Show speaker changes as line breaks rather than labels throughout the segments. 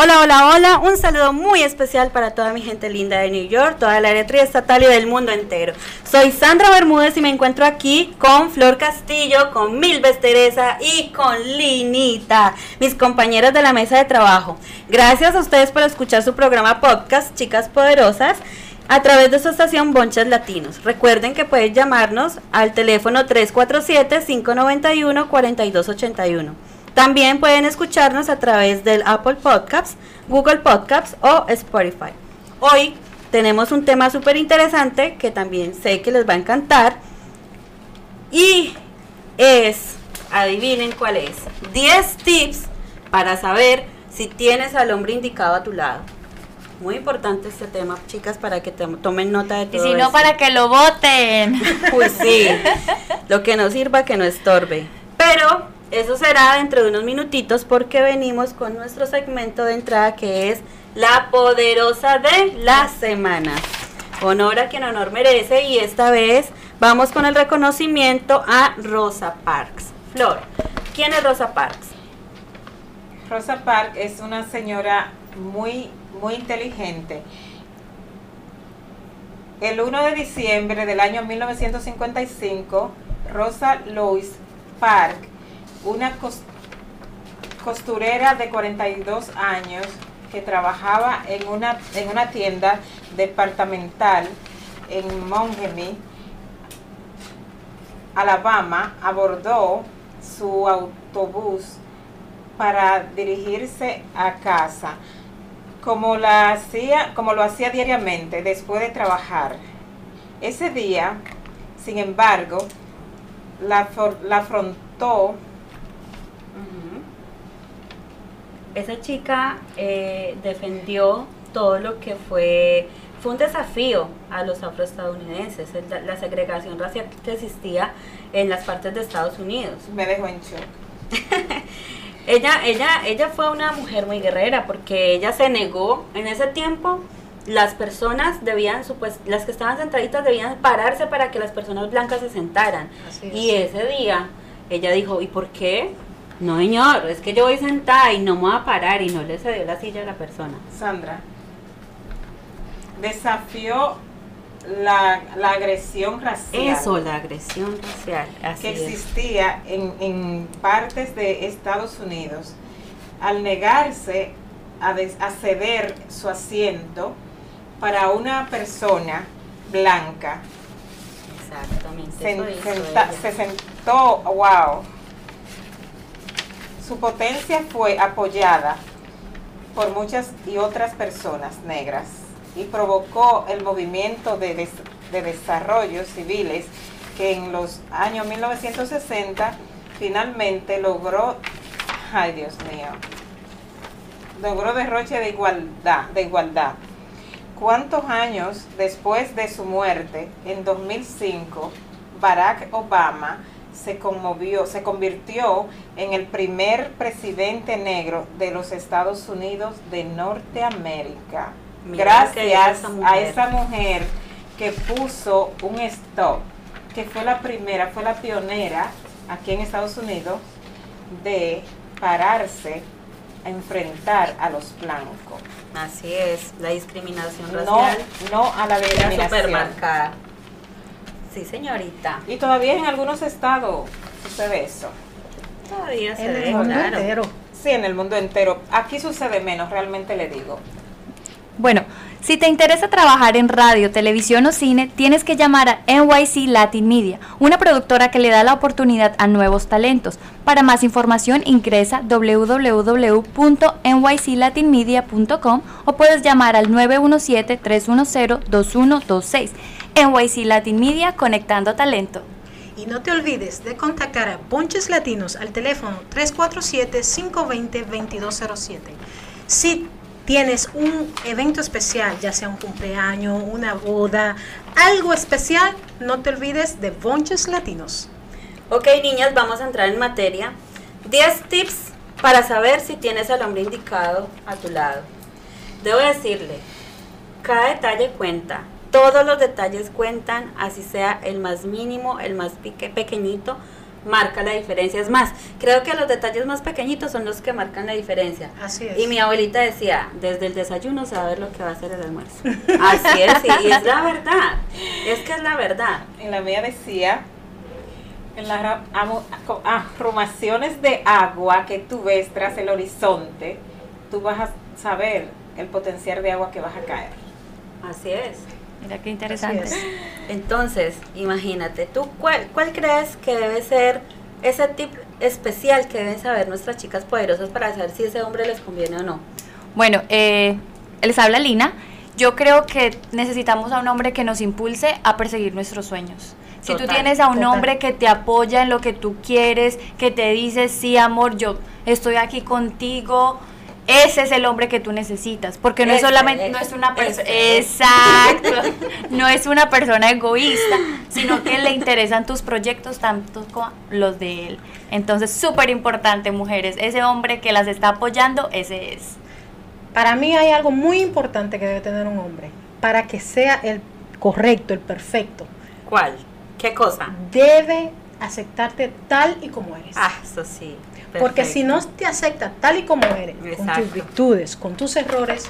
Hola, hola, hola. Un saludo muy especial para toda mi gente linda de New York, toda la área triestatal y del mundo entero. Soy Sandra Bermúdez y me encuentro aquí con Flor Castillo, con Milves Teresa y con Linita, mis compañeras de la mesa de trabajo. Gracias a ustedes por escuchar su programa podcast, Chicas Poderosas a través de su estación Bonchas Latinos. Recuerden que pueden llamarnos al teléfono 347-591-4281. También pueden escucharnos a través del Apple Podcasts, Google Podcasts o Spotify. Hoy tenemos un tema súper interesante que también sé que les va a encantar y es, adivinen cuál es, 10 tips para saber si tienes al hombre indicado a tu lado. Muy importante este tema, chicas, para que tomen nota de todo.
Y si no, para que lo voten.
Pues sí, lo que no sirva, que no estorbe. Pero eso será dentro de unos minutitos porque venimos con nuestro segmento de entrada que es la poderosa de la semana. Honor a quien honor merece y esta vez vamos con el reconocimiento a Rosa Parks. Flor, ¿quién es Rosa Parks?
Rosa Parks es una señora muy, muy inteligente. El 1 de diciembre del año 1955, Rosa Louise Parks una costurera de 42 años que trabajaba en una, en una tienda departamental en Montgomery, Alabama, abordó su autobús para dirigirse a casa, como, la hacía, como lo hacía diariamente después de trabajar. Ese día, sin embargo, la, la afrontó
esa chica eh, defendió todo lo que fue, fue un desafío a los afroestadounidenses, la, la segregación racial que existía en las partes de Estados Unidos.
Me dejó en shock.
ella, ella, ella fue una mujer muy guerrera porque ella se negó en ese tiempo las personas debían, las que estaban sentaditas debían pararse para que las personas blancas se sentaran. Y ese día ella dijo, ¿y por qué? No, señor, es que yo voy sentada y no me voy a parar y no le cedió la silla a la persona.
Sandra, desafió la, agresión racial.
Eso, la agresión racial.
que existía en, en, partes de Estados Unidos al negarse a, ceder su asiento para una persona blanca.
Exactamente.
se sentó, wow su potencia fue apoyada por muchas y otras personas negras y provocó el movimiento de, de desarrollo civiles que en los años 1960 finalmente logró, ay Dios mío, logró derroche de igualdad, de igualdad. ¿Cuántos años después de su muerte, en 2005, Barack Obama se conmovió, se convirtió en el primer presidente negro de los Estados Unidos de Norteamérica. gracias a esa mujer que puso un stop, que fue la primera, fue la pionera aquí en Estados Unidos de pararse a enfrentar a los blancos.
Así es, la discriminación racial.
No, no a la discriminación.
Sí, señorita.
Y todavía en algunos estados sucede eso.
Todavía se
En el mundo entero.
Sí, en el mundo entero. Aquí sucede menos, realmente le digo.
Bueno, si te interesa trabajar en radio, televisión o cine, tienes que llamar a NYC Latin Media, una productora que le da la oportunidad a nuevos talentos. Para más información ingresa www.nyclatinmedia.com o puedes llamar al 917-310-2126. NYC Latin Media conectando talento.
Y no te olvides de contactar a Ponches Latinos al teléfono 347-520-2207. Si tienes un evento especial, ya sea un cumpleaños, una boda, algo especial, no te olvides de Ponches Latinos.
Ok, niñas, vamos a entrar en materia. 10 tips para saber si tienes al hombre indicado a tu lado. Debo decirle, cada detalle cuenta todos los detalles cuentan, así sea el más mínimo, el más pequeñito, marca la diferencia. Es más, creo que los detalles más pequeñitos son los que marcan la diferencia.
Así es.
Y mi abuelita decía, desde el desayuno se va a ver lo que va a ser el almuerzo. Así es, y, y es la verdad. Es que es la verdad.
En la mía decía, en las co- arrumaciones de agua que tú ves tras el horizonte, tú vas a saber el potencial de agua que vas a caer.
Así es.
Mira qué interesante.
Entonces, imagínate, ¿tú cuál, cuál crees que debe ser ese tip especial que deben saber nuestras chicas poderosas para saber si ese hombre les conviene o no?
Bueno, eh, les habla Lina. Yo creo que necesitamos a un hombre que nos impulse a perseguir nuestros sueños. Si tú tienes a un
total.
hombre que te apoya en lo que tú quieres, que te dice, sí, amor, yo estoy aquí contigo, ese es el hombre que tú necesitas. Porque no es solamente, no es una persona, exacto, no es una persona egoísta, sino que le interesan tus proyectos tanto como los de él. Entonces, súper importante, mujeres, ese hombre que las está apoyando, ese es.
Para mí hay algo muy importante que debe tener un hombre para que sea el correcto, el perfecto.
¿Cuál? ¿Qué cosa?
Debe aceptarte tal y como eres.
Ah, eso sí.
Porque si no te acepta tal y como eres, con tus virtudes, con tus errores,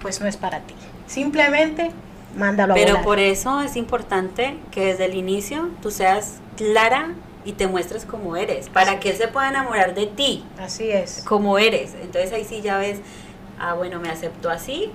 pues no es para ti. Simplemente mándalo a
Pero por eso es importante que desde el inicio tú seas clara y te muestres como eres, para
Así
que él se pueda enamorar de ti,
Así es,
como eres. Entonces ahí sí ya ves, ah, bueno, me aceptó así,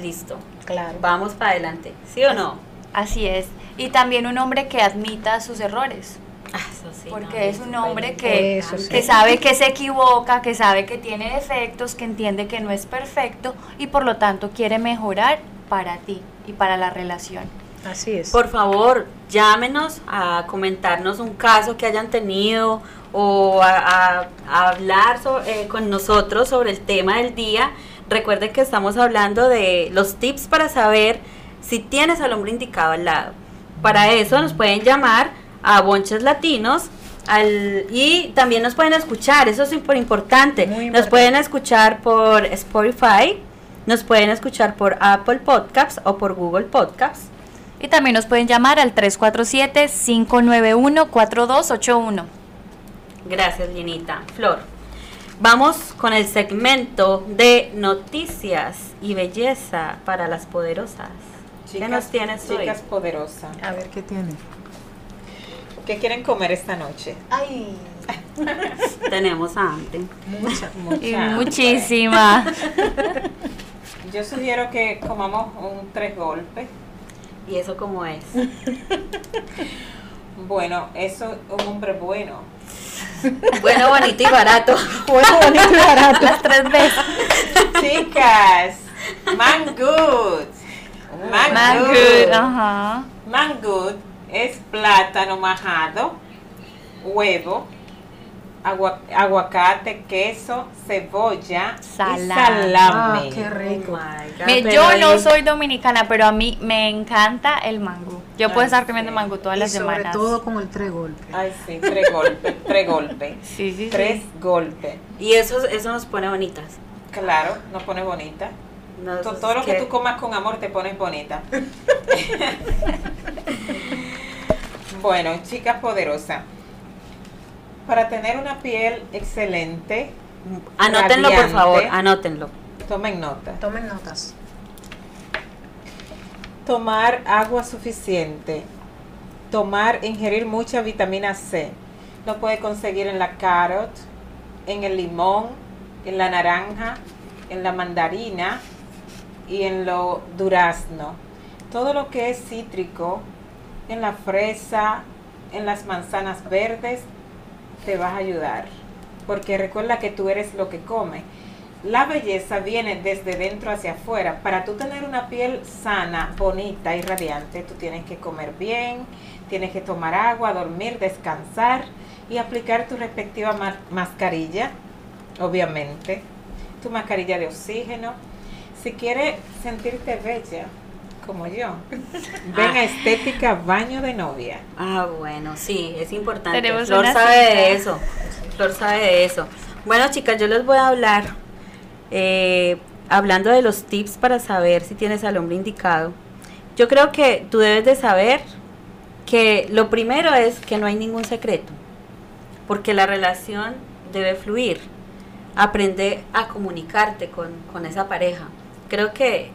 listo,
claro.
vamos para adelante, ¿sí o no?
Así es. Y también un hombre que admita sus errores.
Ah, eso sí,
Porque
no,
es un hombre que,
Eso sí.
que sabe que se equivoca, que sabe que tiene defectos, que entiende que no es perfecto y por lo tanto quiere mejorar para ti y para la relación.
Así es.
Por favor, llámenos a comentarnos un caso que hayan tenido o a, a- a hablar so- eh, con nosotros sobre el tema del día. Recuerden que estamos hablando de los tips para saber si tienes al hombre indicado al lado. Para eso nos pueden llamar a Bonches Latinos al, y también nos pueden escuchar, eso es súper importante.
Muy
Nos
importante.
pueden escuchar por Spotify, nos pueden escuchar por Apple Podcasts o por Google Podcasts.
Y también nos pueden llamar al 347-591-4281.
Gracias, Linita. Flor, vamos con el segmento de noticias y belleza para las poderosas. ¿Qué nos tienes hoy?
Chicas poderosas.
A ver qué tiene.
¿Qué quieren comer esta noche?
Ay,
Tenemos hambre.
mucha.
Y
Mucha hambre.
muchísima.
Yo sugiero que comamos un tres golpes.
¿Y eso cómo es?
Bueno, eso un hombre bueno.
Bueno, bonito y barato.
Bueno, bonito y barato.
Las tres veces.
Chicas, man good. Man,
Man
good.
good, ajá.
Man good es plátano majado, huevo, agua- aguacate, queso, cebolla y
Salami.
salami.
Ah, qué rico.
Oh
Me-
pero
yo no soy dominicana, pero a mí me encanta el mango. Yo puedo
Ay,
estar comiendo
sí.
mango todas
Y
las
sobre
semanas.
todo con el tres golpes.
Ay, sí, tres golpes, tres golpes.
Sí, sí, sí.
Tres golpes.
Y eso, eso nos pone bonitas.
Claro, nos pone bonita.
No,
Todo lo que tú comas con amor te pones bonita. bueno, chicas poderosas. Para tener una piel excelente,
Anótenlo, por favor, anótenlo.
tomen nota.
Tomen notas.
Tomar agua suficiente. Tomar, ingerir mucha vitamina C. Lo puede conseguir en la carrot, en el limón, en la naranja, en la mandarina y en lo durazno. Todo lo que es cítrico, en la fresa, en las manzanas verdes, te vas a ayudar. Porque recuerda que tú eres lo que comes. La belleza viene desde dentro hacia afuera. Para tú tener una piel sana, bonita y radiante, tú tienes que comer bien, tienes que tomar agua, dormir, descansar y aplicar tu respectiva ma- mascarilla, obviamente. Tu mascarilla de oxígeno. Si quieres sentirte bella, como yo, ven
Ah.
a Estética Baño de Novia.
Ah, bueno, sí, es importante.
Tenemos
Flor sabe
cita.
de eso. Flor sabe de eso. Bueno, chicas, yo les voy a hablar, eh, hablando de los tips para saber si tienes al hombre indicado. Yo creo que tú debes de saber que lo primero es que no hay ningún secreto. porque la relación debe fluir. Aprende a comunicarte con, con esa pareja. Creo que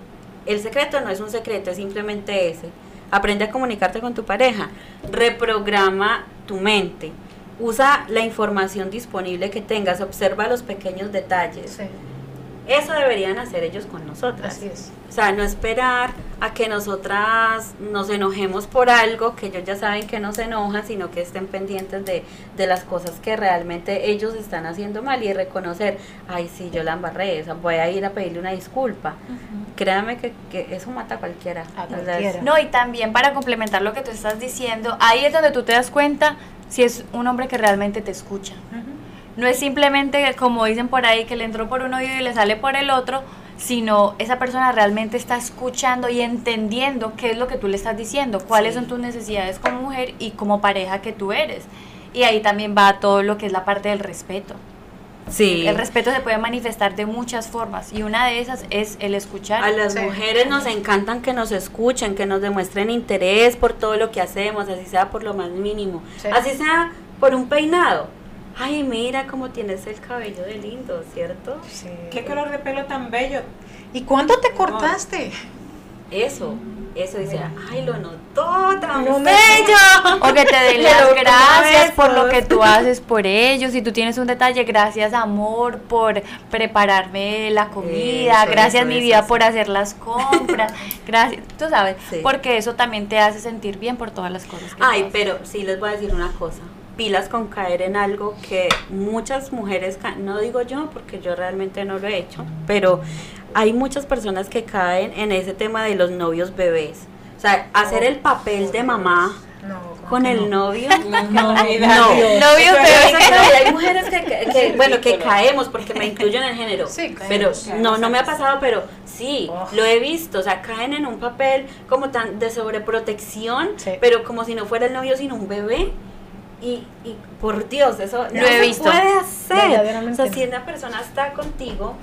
el secreto no es un secreto, es simplemente ese. Aprende a comunicarte con tu pareja. Reprograma tu mente. Usa la información disponible que tengas. Observa los pequeños detalles.
Sí,
Eso deberían hacer ellos con nosotras.
así es.
O sea, no esperar a que nosotras nos enojemos por algo, que ellos ya saben que nos enojan, sino que estén pendientes de, de las cosas que realmente ellos están haciendo mal y reconocer, ay, sí, yo la embarré, o sea, voy a ir a pedirle una disculpa. Créame que, que eso mata a cualquiera.
A.
No, y también para complementar lo que tú estás diciendo, ahí es donde tú te das cuenta si es un hombre que realmente te escucha. No es simplemente, como dicen por ahí, que le entró por un oído y le sale por el otro, sino esa persona realmente está escuchando y entendiendo qué es lo que tú le estás diciendo, cuáles
Sí.
son tus necesidades como mujer y como pareja que tú eres. Y ahí también va todo lo que es la parte del respeto.
Sí.
El respeto se puede manifestar de muchas formas y una de esas es el escuchar.
A las
Sí.
mujeres nos encantan que nos escuchen, que nos demuestren interés por todo lo que hacemos, así sea por lo más mínimo,
Sí.
así sea por un peinado. Ay, mira cómo tienes el cabello de lindo, ¿cierto?
Sí.
¿Qué color de pelo tan bello?
¿Y cuándo te cortaste?
Eso, eso dice, ay, lo notó tan
No me-
bello.
O que te den las gracias por lo que tú haces por ellos. Si tú tienes un detalle, gracias amor por prepararme la comida,
Eso,
gracias
eso,
mi vida
eso.
por hacer las compras, gracias, tú sabes,
Sí.
porque eso también te hace sentir bien por todas las cosas que tú
Ay,
haces.
pero sí les voy a decir una cosa. Pilas con caer en algo que muchas mujeres, no digo yo porque yo realmente no lo he hecho, pero hay muchas personas que caen en ese tema de los novios bebés. O sea, hacer el papel de mamá
No, ¿cómo
con el
no?
novio.
No.
No. Exacto, y hay mujeres que, que- que, bueno, que caemos porque me incluyo en el género.
Sí,
pero no, no me ha pasado, pero sí,
Oh.
lo he visto. O sea, caen en un papel como tan de sobreprotección,
Sí.
pero como si no fuera el novio, sino un bebé. Y, y por Dios, eso no se
visto.
puede hacer. O sea, si una persona está contigo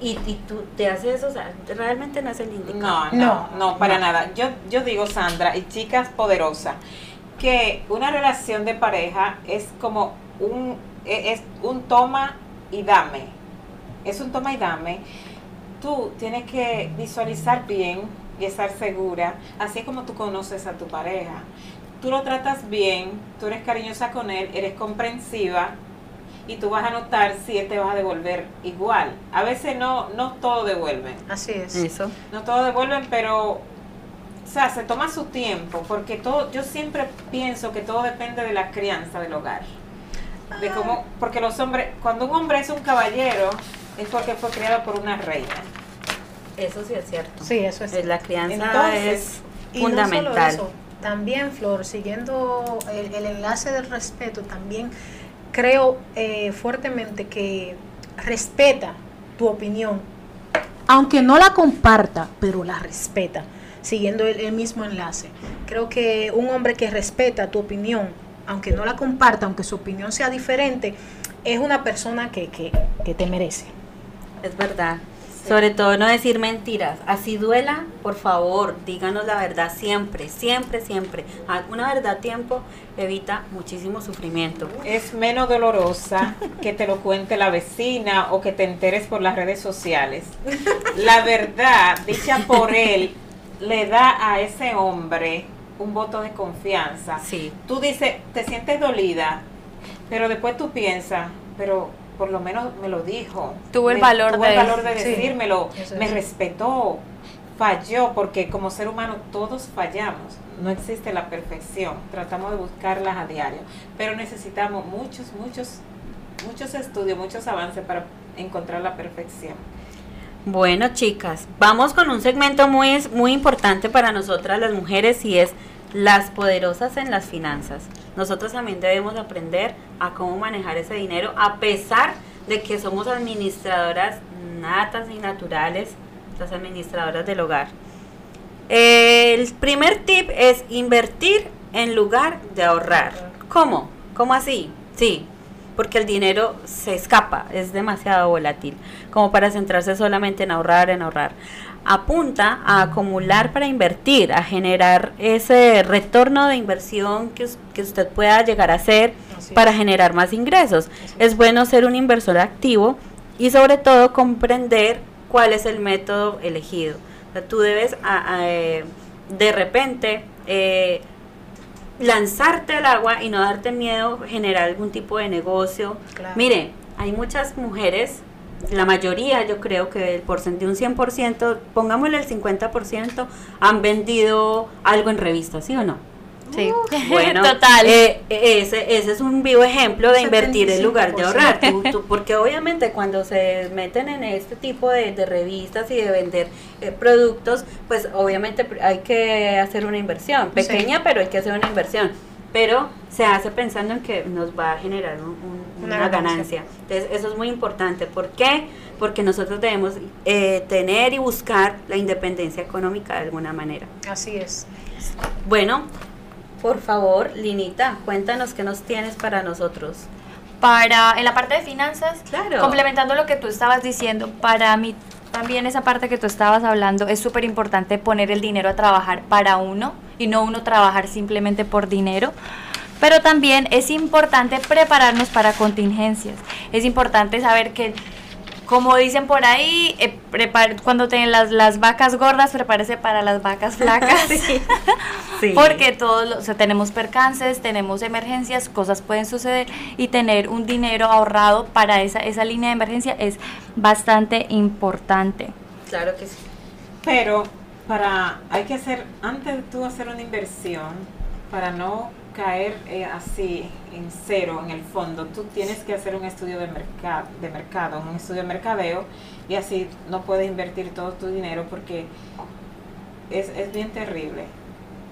y, y tú te haces eso, o sea, realmente no es el indicado.
No, no,
No.
no, para nada. Yo, yo digo, Sandra, y chicas poderosas, que una relación de pareja es como un, e- es un toma y dame. Es un toma y dame. Tú tienes que visualizar bien y estar segura, así como tú conoces a tu pareja. Tú lo tratas bien, tú eres cariñosa con él, eres comprensiva y tú vas a notar si él te va a devolver igual. A veces no, no todo devuelven.
Así es.
Eso.
No todo devuelven, pero o sea, se toma su tiempo, porque todo, yo siempre pienso que todo depende de la crianza del hogar. De cómo, porque los hombres, cuando un hombre es un caballero, es porque fue criado por una reina.
Eso sí es cierto.
Sí, eso es.
Es la crianza
Entonces,
es
Y no solo
fundamental.
eso, también, Flor, siguiendo el, enlace del respeto, también creo eh, fuertemente que respeta tu opinión, aunque no la comparta, pero la respeta, siguiendo el, el mismo enlace. Creo que un hombre que respeta tu opinión, aunque no la comparta, aunque su opinión sea diferente, es una persona que, que, que te merece.
Es verdad. Sobre todo no decir mentiras. Así duela, por favor, díganos la verdad siempre, siempre, siempre. Ah, Una verdad a tiempo evita muchísimo sufrimiento.
Es menos dolorosa que te lo cuente la vecina o que te enteres por las redes sociales. La verdad, dicha por él, le da a ese hombre un voto de confianza.
Sí.
Tú dices, te sientes dolida, pero después tú piensas, pero por lo menos me lo dijo.
Tuvo el
Me-
valor
tuvo
de-
el valor de
Sí,
decírmelo, me
es.
respetó, falló, porque como ser humano todos fallamos. No existe la perfección, tratamos de buscarlas a diario, pero necesitamos muchos, muchos, muchos estudios, muchos avances para encontrar la perfección.
Bueno, chicas, vamos con un segmento muy, muy importante para nosotras las mujeres y es las poderosas en las finanzas. Nosotros también debemos aprender a cómo manejar ese dinero a pesar de que somos administradoras natas y naturales, las administradoras del hogar. El primer tip es invertir en lugar de ahorrar. ¿Cómo? ¿Cómo así? Sí, porque el dinero se escapa, es demasiado volátil, como para centrarse solamente en ahorrar, en ahorrar. Apunta a acumular para invertir, a generar ese retorno de inversión que, que usted pueda llegar a hacer para generar más ingresos. Es. bueno ser un inversor activo y sobre todo comprender cuál es el método elegido. tú debes eh, de repente eh, lanzarte al agua y no darte miedo generar algún tipo de negocio. Mire, hay muchas mujeres la mayoría, yo creo que el porcentaje de un 100%, pongámosle el 50%, han vendido algo en revista, ¿sí o no?
Sí,
bueno, total. Eh, ese, ese es un vivo ejemplo de invertir en lugar de ahorrar. porque obviamente cuando se meten en este tipo de, revistas y de vender eh, productos, pues obviamente hay que hacer una inversión, pequeña, pero hay que hacer una inversión pero se hace pensando en que nos va a generar una, ganancia. Entonces, eso es muy importante. ¿Por qué? Porque nosotros debemos eh, tener y buscar la independencia económica de alguna manera.
Así es.
Bueno, por favor, Linita, cuéntanos qué nos tienes para nosotros.
Para, en la parte de finanzas,
claro.
complementando lo que tú estabas diciendo, para mí también esa parte que tú estabas hablando es súper importante poner el dinero a trabajar para uno y no uno trabajar simplemente por dinero. Pero también es importante prepararnos para contingencias. Es importante saber que, como dicen por ahí, eh, cuando tienen las, las, vacas gordas, prepárese para las vacas flacas. Porque todos tenemos percances, tenemos emergencias, cosas pueden suceder y tener un dinero ahorrado para esa, esa línea de emergencia es bastante importante.
Claro que sí.
Pero para, hay que hacer, antes de tú hacer una inversión, para no caer eh, así en cero en el fondo, tú tienes que hacer un estudio de, mercado, de mercado, un estudio de mercadeo, y así no puedes invertir todo tu dinero porque es, es bien terrible.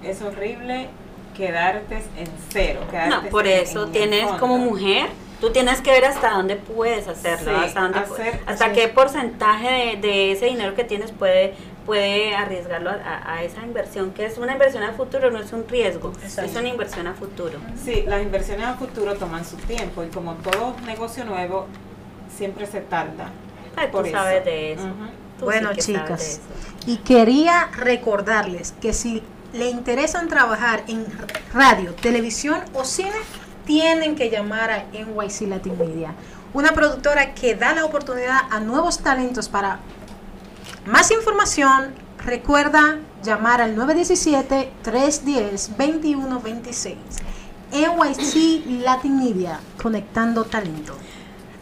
Es horrible quedarte en cero.
no, por eso tienes como mujer tú tienes que ver hasta dónde puedes hacerlo, hasta, dónde hasta qué porcentaje de, de, ese dinero que tienes puede puede arriesgarlo a, esa inversión, que es una inversión a futuro, no es un riesgo, es una inversión a futuro.
Sí, las inversiones a futuro toman su tiempo y como todo negocio nuevo, siempre se tarda.
tú sabes de eso.
Bueno, chicas, y quería recordarles que si le interesan trabajar en radio, televisión o cine, tienen que llamar a NYC Latin Media, una productora que da la oportunidad a nuevos talentos para más información, recuerda llamar al 917-310-2126. NYC Latin Media, conectando talento.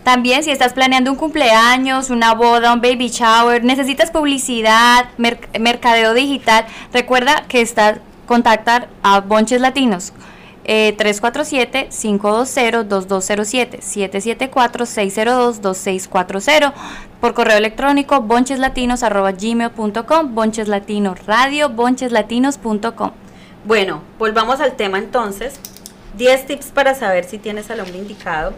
También si estás planeando un cumpleaños, una boda, un baby shower, necesitas publicidad, mercadeo digital, recuerda que está contactar a Bonches Latinos. 347-520-2207, 774-602-2640 por correo electrónico boncheslatinos.gmail.com, boncheslatino radio, boncheslatinos.com.
Bueno, volvamos al tema entonces. 10 tips para saber si tienes al hombre indicado.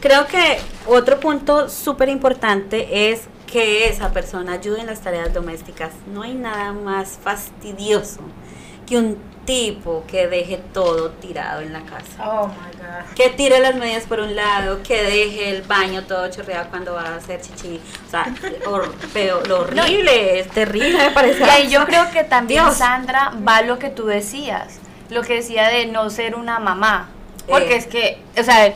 Creo que otro punto súper importante es que esa persona ayude en las tareas domésticas. No hay nada más fastidioso que un tipo que deje todo tirado en la casa.
Oh my God.
Que tire las medias por un lado, que deje el baño todo chorreado cuando va a hacer chichi. O sea, pero lo horrible, es terrible, me parece.
Y ahí yo creo que también, Sandra, va lo que tú decías. Lo que decía de no ser una mamá. Porque eh. es que, o sea,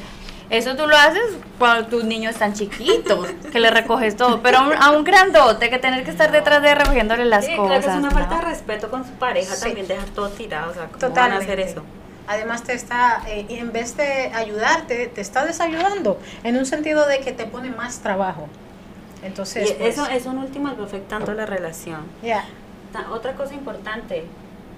eso tú lo haces cuando tus niños están chiquitos, que le recoges todo. Pero a un, grandote que tener que estar detrás de recogiéndole las cosas. Creo
que es una falta de respeto con su pareja también dejar todo tirado. O sea, ¿cómo van a hacer eso?
Además te está, eh, en vez de ayudarte, te está desayudando, en un sentido de que te pone más trabajo. Entonces,
pues eso es un último afectando la relación.
Ya.
Otra cosa importante,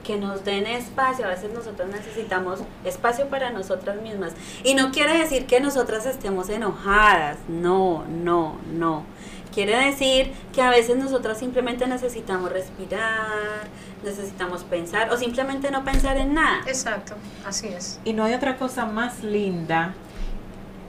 que nos den espacio. A veces nosotros necesitamos espacio para nosotras mismas. Y no quiere decir que nosotras estemos enojadas. No, no, no. Quiere decir que a veces nosotras simplemente necesitamos respirar, necesitamos pensar o simplemente no pensar en nada.
Exacto, así es.
Y no hay otra cosa más linda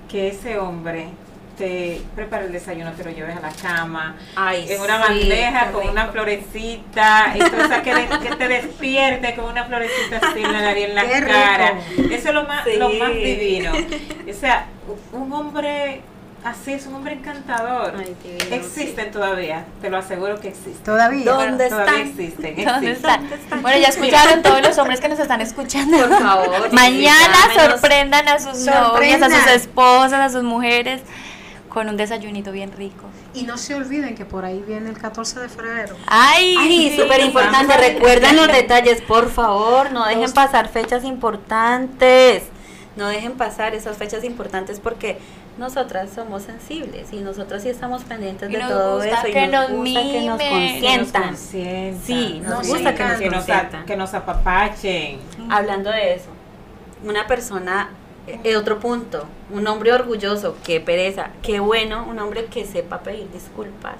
que ese hombre te prepara el desayuno, te lo lleves a la cama, en una bandeja con una florecita, entonces que, que, te despierte con una florecita así en la nariz, en la cara. Eso es lo más, lo más divino. O sea, un hombre así es un hombre encantador.
Ay, divino,
existen todavía, te lo aseguro que existen.
Todavía.
¿Dónde están?
existen,
¿Dónde
existen.
están? Bueno, ya escucharon todos los hombres que nos están escuchando.
Por favor,
Mañana sorprendan a sus novias, a sus esposas, a sus mujeres con un desayunito bien rico.
Y no se olviden que por ahí viene el 14 de febrero.
Ay,
Ay,
sí.
súper importante. Recuerden los detalles, por favor. No dejen
Los-
pasar fechas importantes. No dejen pasar esas fechas importantes porque nosotras somos sensibles y nosotras sí estamos pendientes
Y
de
nos
todo
gusta
eso. y
que
nos
nos
gusta que nos
mimen.
Que nos
consientan.
consientan.
Sí, nos
Nos
gusta que nos
que nos, a-
consientan.
que nos apapachen.
Hablando de eso, una persona, eh, otro punto, un hombre orgulloso, qué pereza, qué bueno, un hombre que sepa pedir disculpas.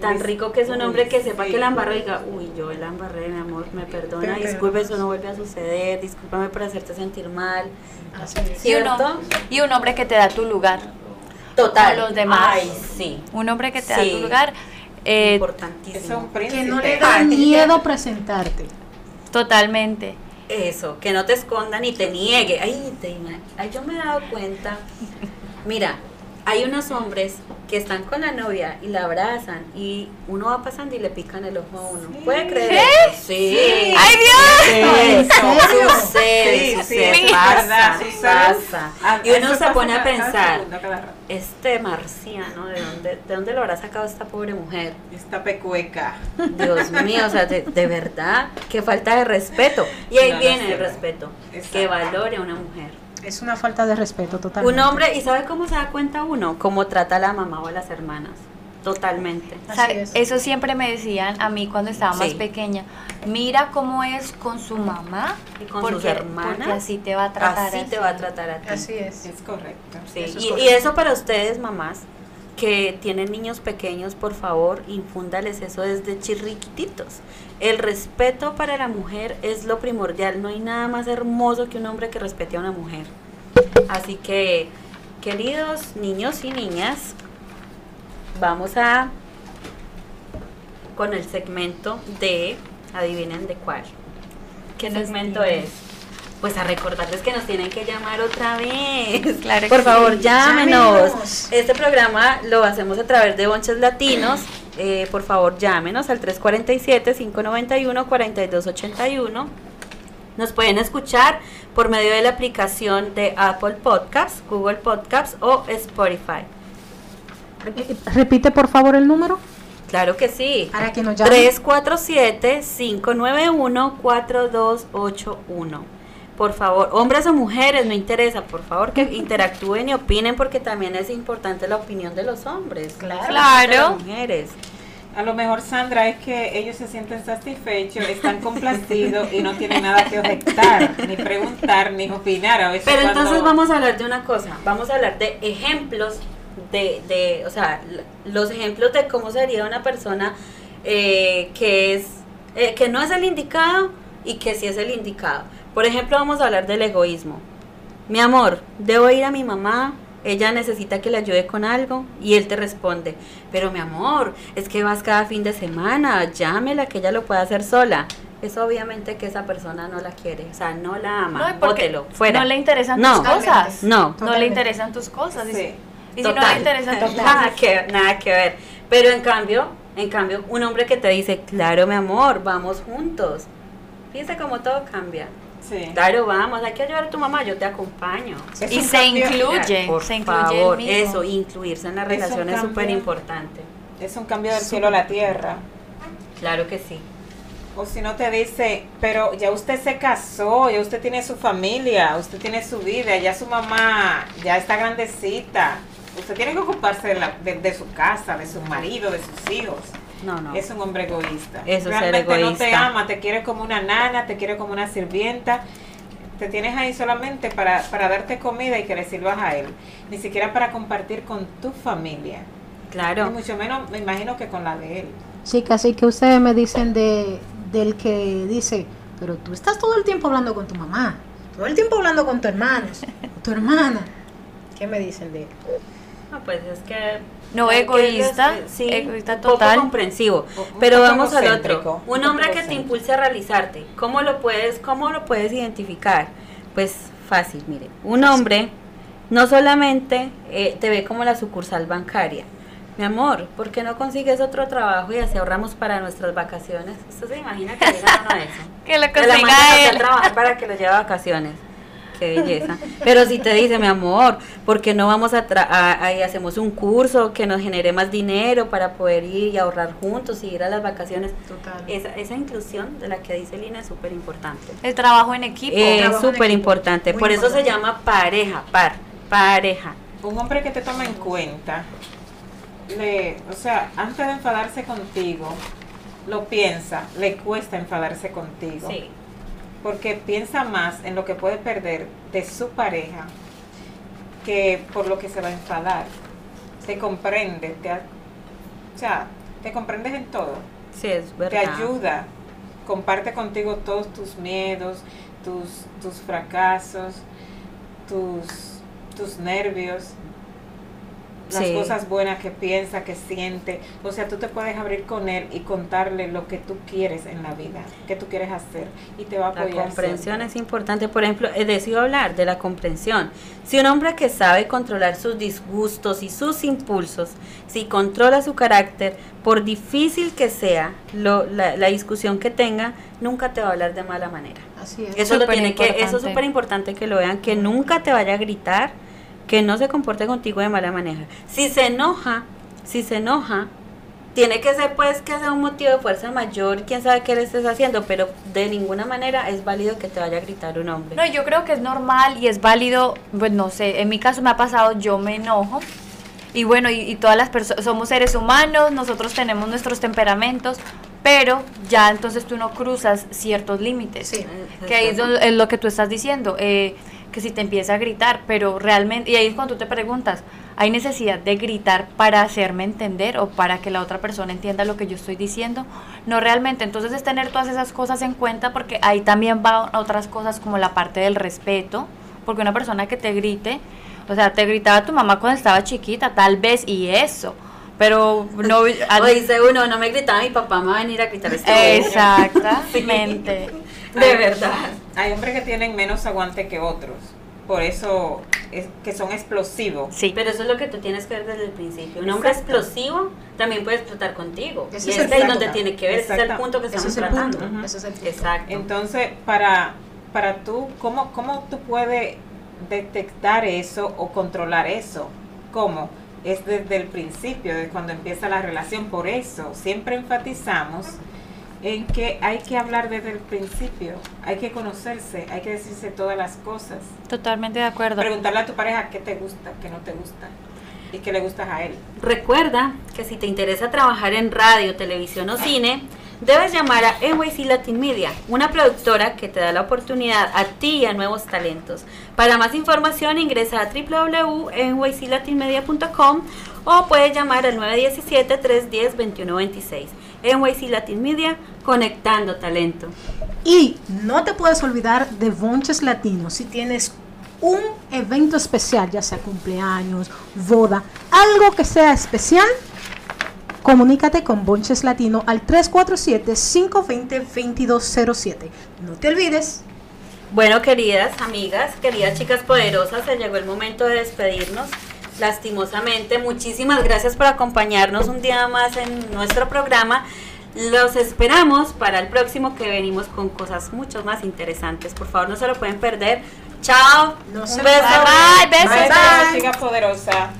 Tan
Uy,
rico que es un
uy,
hombre que sepa
sí.
que la embarró y diga, uy, yo la embarré, mi amor, me perdona, disculpe, eso no vuelve a suceder, discúlpame por hacerte sentir mal. ¿Cierto?
y un hombre que te da tu lugar.
Total.
Con los demás.
Ay, sí.
Un hombre que te
Sí.
da tu lugar. eh,
Importantísimo.
Es un príncipe.
Que no le da miedo presentarte.
totalmente.
Eso, que no te escondan y te niegue. Ay, te ay, yo me he dado cuenta. Mira, hay unos hombres que están con la novia y la abrazan y uno va pasando y le pican el ojo a uno. ¿Puede creer? Sí.
¡Ay, Dios!
Eso, sucede,
Sí,
sucede, pasa, pasa. Y uno se pone a pensar,
segundo,
este marciano, ¿de dónde, ¿de dónde lo habrá sacado esta pobre mujer?
Esta pecueca.
Dios mío, o sea, de, de verdad, qué falta de respeto. Y ahí
No,
viene el respeto,
Exacto.
que valore a una mujer.
Es una falta de respeto totalmente.
Un hombre, ¿y sabe cómo se da cuenta uno? Cómo trata a la mamá o a las hermanas. Totalmente.
Así.
Eso siempre me decían a mí cuando estaba más pequeña. Mira cómo es con su mamá
Y con
porque,
sus hermanas.
porque así te va a tratar.
Así te va a tratar a ti.
Así es.
Es correcto.
Sí,
Eso es
y, y
correcto.
eso para ustedes, mamás, que tienen niños pequeños, por favor, infúndales eso desde chirriquititos. El respeto para la mujer es lo primordial. No hay nada más hermoso que un hombre que respete a una mujer. Así que, queridos niños y niñas, vamos a con el segmento de adivinen de cuál. ¿Qué segmento es? Pues a recordarles que nos tienen que llamar otra vez.
Claro que
Por favor,
sí.
llámenos.
Llámenos.
Este programa lo hacemos a través de Bonches Latinos. Eh, por favor, llámenos al 347-591-4281. Nos pueden escuchar por medio de la aplicación de Apple Podcasts, Google Podcasts o Spotify.
Repite por favor el número
Claro que sí.
para que nos llamen.
347-591-4281. Por favor, hombres o mujeres, no interesa, por favor que interactúen y opinen porque también es importante la opinión de los hombres.
Claro.
Claro.
De las mujeres.
A lo mejor, Sandra, es que ellos se sienten satisfechos, están complacidos y no tienen nada que objetar, ni preguntar, ni opinar. A veces
Pero
cuando-
entonces vamos a hablar de una cosa, vamos a hablar de ejemplos de, de o sea, los ejemplos de cómo sería una persona eh, que es, eh, que no es el indicado y que sí es el indicado. Por ejemplo, vamos a hablar del egoísmo. Mi amor, debo ir a mi mamá, ella necesita que le ayude con algo y él te responde, pero mi amor, es que vas cada fin de semana, llámela que ella lo pueda hacer sola. Eso obviamente que esa persona no la quiere, o sea, no la ama,
No,
bótelo, fuera.
no le interesan
No.
tus cosas.
No.
No le interesan tus cosas. Y-
Sí.
Y si no le
Total.
interesan tus
nada
cosas.
que, nada que ver. Pero en cambio, en cambio, un hombre que te dice, claro, mi amor, vamos juntos. Fíjese cómo todo cambia.
Sí.
Claro, vamos, hay que ayudar a tu mamá, yo te acompaño.
Es
Y se incluye.
Por
se incluye
favor,
el mismo.
eso, incluirse en la relación es súper importante.
Es un cambio del cielo a la tierra.
Claro que sí.
O si no te dice, pero ya usted se casó, ya usted tiene su familia, usted tiene su vida, ya su mamá ya está grandecita. Usted tiene que ocuparse de, la- de- de su casa, de su marido, de sus hijos.
No, no.
Es un hombre egoísta.
Eso
Realmente no te ama, te quiere como una nana, te quiere como una sirvienta. Te tienes ahí solamente para, para darte comida y que le sirvas a él. Ni siquiera para compartir con tu familia.
Claro.
mucho menos, me imagino que con la de él.
Sí, casi que ustedes me dicen de del que dice, pero tú estás todo el tiempo hablando con tu mamá, todo el tiempo hablando con tu hermano, con tu hermana. ¿Qué me dicen de él?
No, pues es que...
No,
que-
egoísta,
sí,
egoísta
poco
total.
comprensivo. Pero vamos al otro.
un
hombre que te impulse a realizarte. ¿Cómo lo puedes, cómo lo puedes identificar? Pues fácil, mire. Un hombre no solamente eh, te ve como la sucursal bancaria. Mi amor, ¿por qué no consigues otro trabajo y así ahorramos para nuestras vacaciones? ¿Usted se imagina que llega uno a eso?
Que lo
Que la
consiga
mandan a hacer
él.
trabajar para que lo lleve a vacaciones. Qué belleza. Pero si te dice, mi amor, ¿por qué no vamos a, tra- a- a- y hacemos un curso que nos genere más dinero para poder ir y ahorrar juntos y ir a las vacaciones?
Total.
Esa, esa inclusión de la que dice Lina es súper importante.
El trabajo en equipo.
Es súper importante. Por eso se llama pareja, par, pareja.
Un hombre que te toma en cuenta, le, o sea, antes de enfadarse contigo, lo piensa, le cuesta enfadarse contigo. Porque piensa más en lo que puede perder de su pareja que por lo que se va a enfadar. Te comprende, te, o sea, te comprendes en todo.
Sí, es
Te
verdad.
ayuda, comparte contigo todos tus miedos, tus, tus fracasos, tus, tus nervios, las
Sí.
cosas buenas que piensa, que siente. O sea, tú te puedes abrir con él y contarle lo que tú quieres en la vida, que tú quieres hacer y te va a
La
apoyar.
comprensión
siempre.
es importante. Por ejemplo, he decidido hablar de la comprensión. Si un hombre que sabe controlar sus disgustos y sus impulsos, si controla su carácter, por difícil que sea lo- la, la discusión que tenga, nunca te va a hablar de mala manera.
Así es.
Eso lo tiene que, eso es súper importante que lo vean, que nunca te vaya a gritar, que no se comporte contigo de mala manera. Si se enoja, si se enoja, tiene que ser pues que sea un motivo de fuerza mayor, quién sabe qué le estés haciendo, pero de ninguna manera es válido que te vaya a gritar un hombre.
No, yo creo que es normal y es válido, pues no sé, en mi caso me ha pasado, yo me enojo y bueno, y, y todas las personas, somos seres humanos, nosotros tenemos nuestros temperamentos, pero ya entonces tú no cruzas ciertos límites.
Sí.
Que ahí es lo que tú estás diciendo, eh, que si te empieza a gritar, pero realmente, y ahí es cuando tú te preguntas, ¿hay necesidad de gritar para hacerme entender o para que la otra persona entienda lo que yo estoy diciendo? No realmente, entonces es tener todas esas cosas en cuenta porque ahí también van otras cosas como la parte del respeto, porque una persona que te grite, o sea, te gritaba tu mamá cuando estaba chiquita, tal vez, y eso, pero no...
O dice uno, no me gritaba mi papá, me va a venir a gritar este
Exactamente.
De verdad.
Hay hombres que tienen menos aguante que otros, por eso es que son explosivos.
Sí.
Pero eso es lo que tú tienes que ver desde el principio. Un hombre explosivo también puede explotar contigo.
Ese
y
es
es
el
ahí
punto.
donde tiene que ver, ese es el punto que
Ese
estamos
es el
tratando.
punto. Ese es el punto.
Exacto.
Entonces, para, para tú, ¿cómo, ¿cómo tú puedes detectar eso o controlar eso? ¿Cómo? Es desde el principio, desde cuando empieza la relación. Por eso siempre enfatizamos en que hay que hablar desde el principio, hay que conocerse, hay que decirse todas las cosas.
Totalmente de acuerdo.
Preguntarle a tu pareja qué te gusta, qué no te gusta y qué le gustas a él.
Recuerda que si te interesa trabajar en radio, televisión o cine, debes llamar a NYC Latin Media, una productora que te da la oportunidad a ti y a nuevos talentos. Para más información ingresa a www.nyclatinmedia.com o puedes llamar al 917-310-2126. NYC Latin Media, conectando talento.
Y no te puedes olvidar de Bonches Latinos. Si tienes un evento especial, ya sea cumpleaños, boda, algo que sea especial, comunícate con Bonches Latino al 347-520-2207. No te olvides.
Bueno, queridas amigas, queridas chicas poderosas, se llegó el momento de despedirnos. Lastimosamente, muchísimas gracias por acompañarnos un día más en nuestro programa. Los esperamos para el próximo que venimos con cosas mucho más interesantes. Por favor, no se lo pueden perder. Chao.
No
un beso.
Bye, bye, besos.
Bye,
Bye.
chica poderosa.